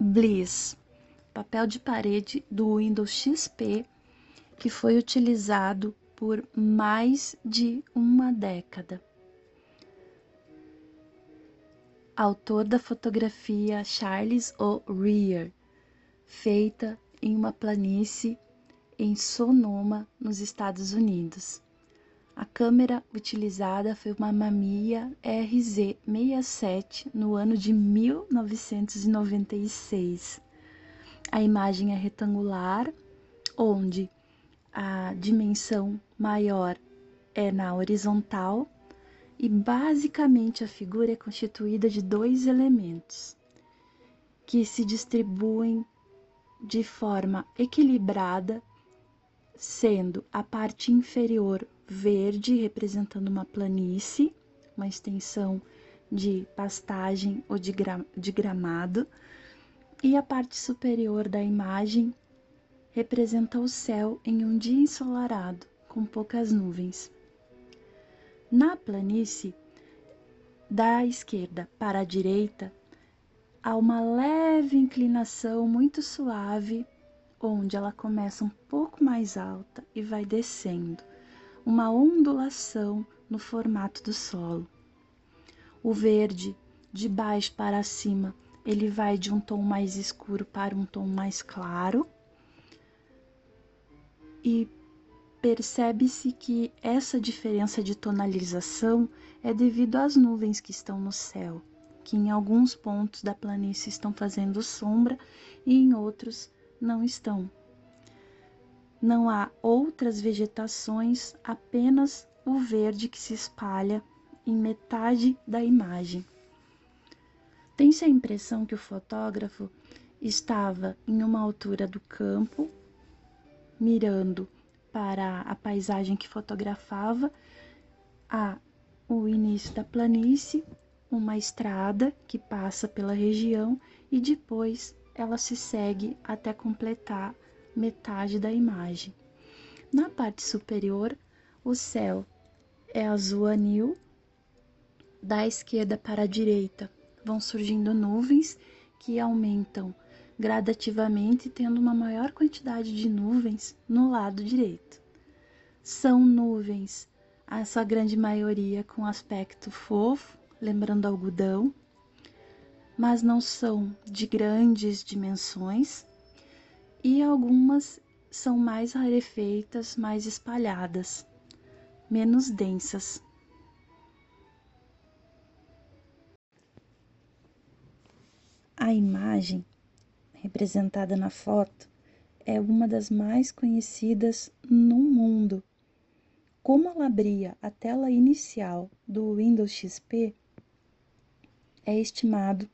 Bliss, papel de parede do Windows XP que foi utilizado por mais de uma década. Autor da fotografia Charles O. Rear, feita em uma planície em Sonoma, nos Estados Unidos. A câmera utilizada foi uma Mamiya RZ67 no ano de 1996. A imagem é retangular, onde a dimensão maior é na horizontal e basicamente a figura é constituída de dois elementos que se distribuem de forma equilibrada, sendo a parte inferior verde, representando uma planície, uma extensão de pastagem ou de, gra de gramado, e a parte superior da imagem representa o céu em um dia ensolarado, com poucas nuvens. Na planície, da esquerda para a direita, há uma leve inclinação muito suave, onde ela começa um pouco mais alta e vai descendo, uma ondulação no formato do solo. O verde, de baixo para cima, ele vai de um tom mais escuro para um tom mais claro. E percebe-se que essa diferença de tonalização é devido às nuvens que estão no céu, que em alguns pontos da planície estão fazendo sombra e em outros não estão. Não há outras vegetações, apenas o verde que se espalha em metade da imagem. Tem-se a impressão que o fotógrafo estava em uma altura do campo, mirando para a paisagem que fotografava, há o início da planície, uma estrada que passa pela região e depois ela se segue até completar metade da imagem. Na parte superior, o céu é azul anil, da esquerda para a direita vão surgindo nuvens que aumentam gradativamente, tendo uma maior quantidade de nuvens no lado direito. São nuvens, a sua grande maioria com aspecto fofo, lembrando algodão, mas não são de grandes dimensões, e algumas são mais rarefeitas, mais espalhadas, menos densas. A imagem representada na foto é uma das mais conhecidas no mundo. Como ela abria a tela inicial do Windows XP, é estimado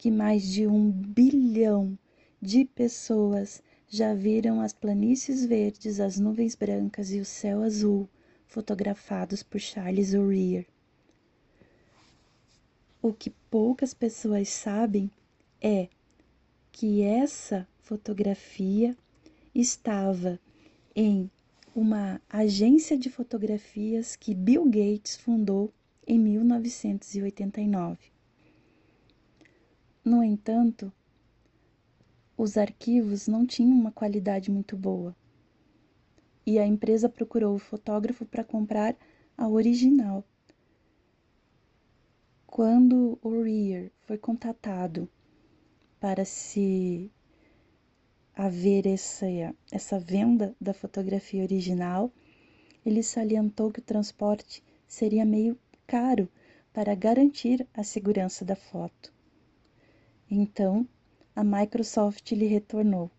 que mais de um bilhão de pessoas já viram as planícies verdes, as nuvens brancas e o céu azul fotografados por Charles O'Rear. O que poucas pessoas sabem é que essa fotografia estava em uma agência de fotografias que Bill Gates fundou em 1989. No entanto, os arquivos não tinham uma qualidade muito boa e a empresa procurou o fotógrafo para comprar a original. Quando o Rear foi contatado para se haver essa, essa venda da fotografia original, ele salientou que o transporte seria meio caro para garantir a segurança da foto. Então, a Microsoft lhe retornou: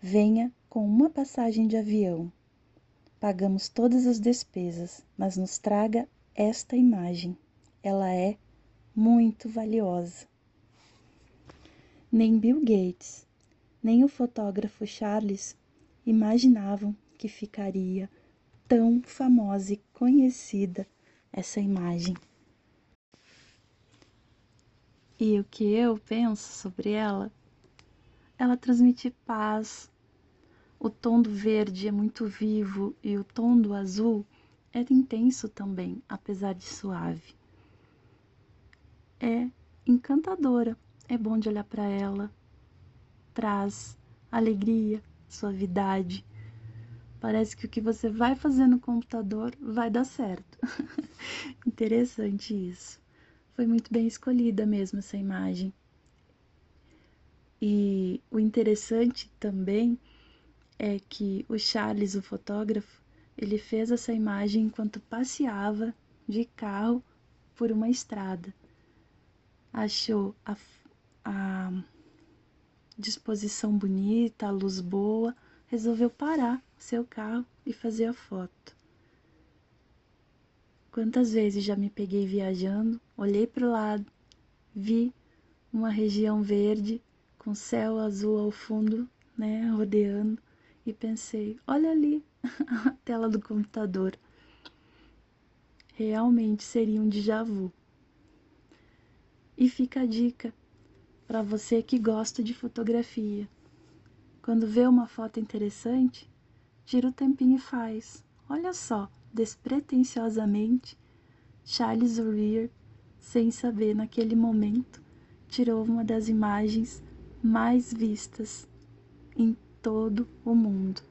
Venha com uma passagem de avião. Pagamos todas as despesas, mas nos traga esta imagem. Ela é muito valiosa. Nem Bill Gates, nem o fotógrafo Charles imaginavam que ficaria tão famosa e conhecida essa imagem. E o que eu penso sobre ela? Ela transmite paz. O tom do verde é muito vivo e o tom do azul é intenso também, apesar de suave. É encantadora é bom de olhar para ela, traz alegria, suavidade. Parece que o que você vai fazer no computador vai dar certo. Interessante isso. Foi muito bem escolhida mesmo essa imagem. E o interessante também é que o Charles, o fotógrafo, ele fez essa imagem enquanto passeava de carro por uma estrada. Achou a, a disposição bonita, a luz boa, resolveu parar seu carro e fazer a foto. Quantas vezes já me peguei viajando, olhei para o lado, vi uma região verde com céu azul ao fundo, né, rodeando, e pensei: olha ali a tela do computador. Realmente seria um déjà vu. E fica a dica para você que gosta de fotografia. Quando vê uma foto interessante, tira o tempinho e faz. Olha só, despretensiosamente, Charles O'Rear, sem saber naquele momento, tirou uma das imagens mais vistas em todo o mundo.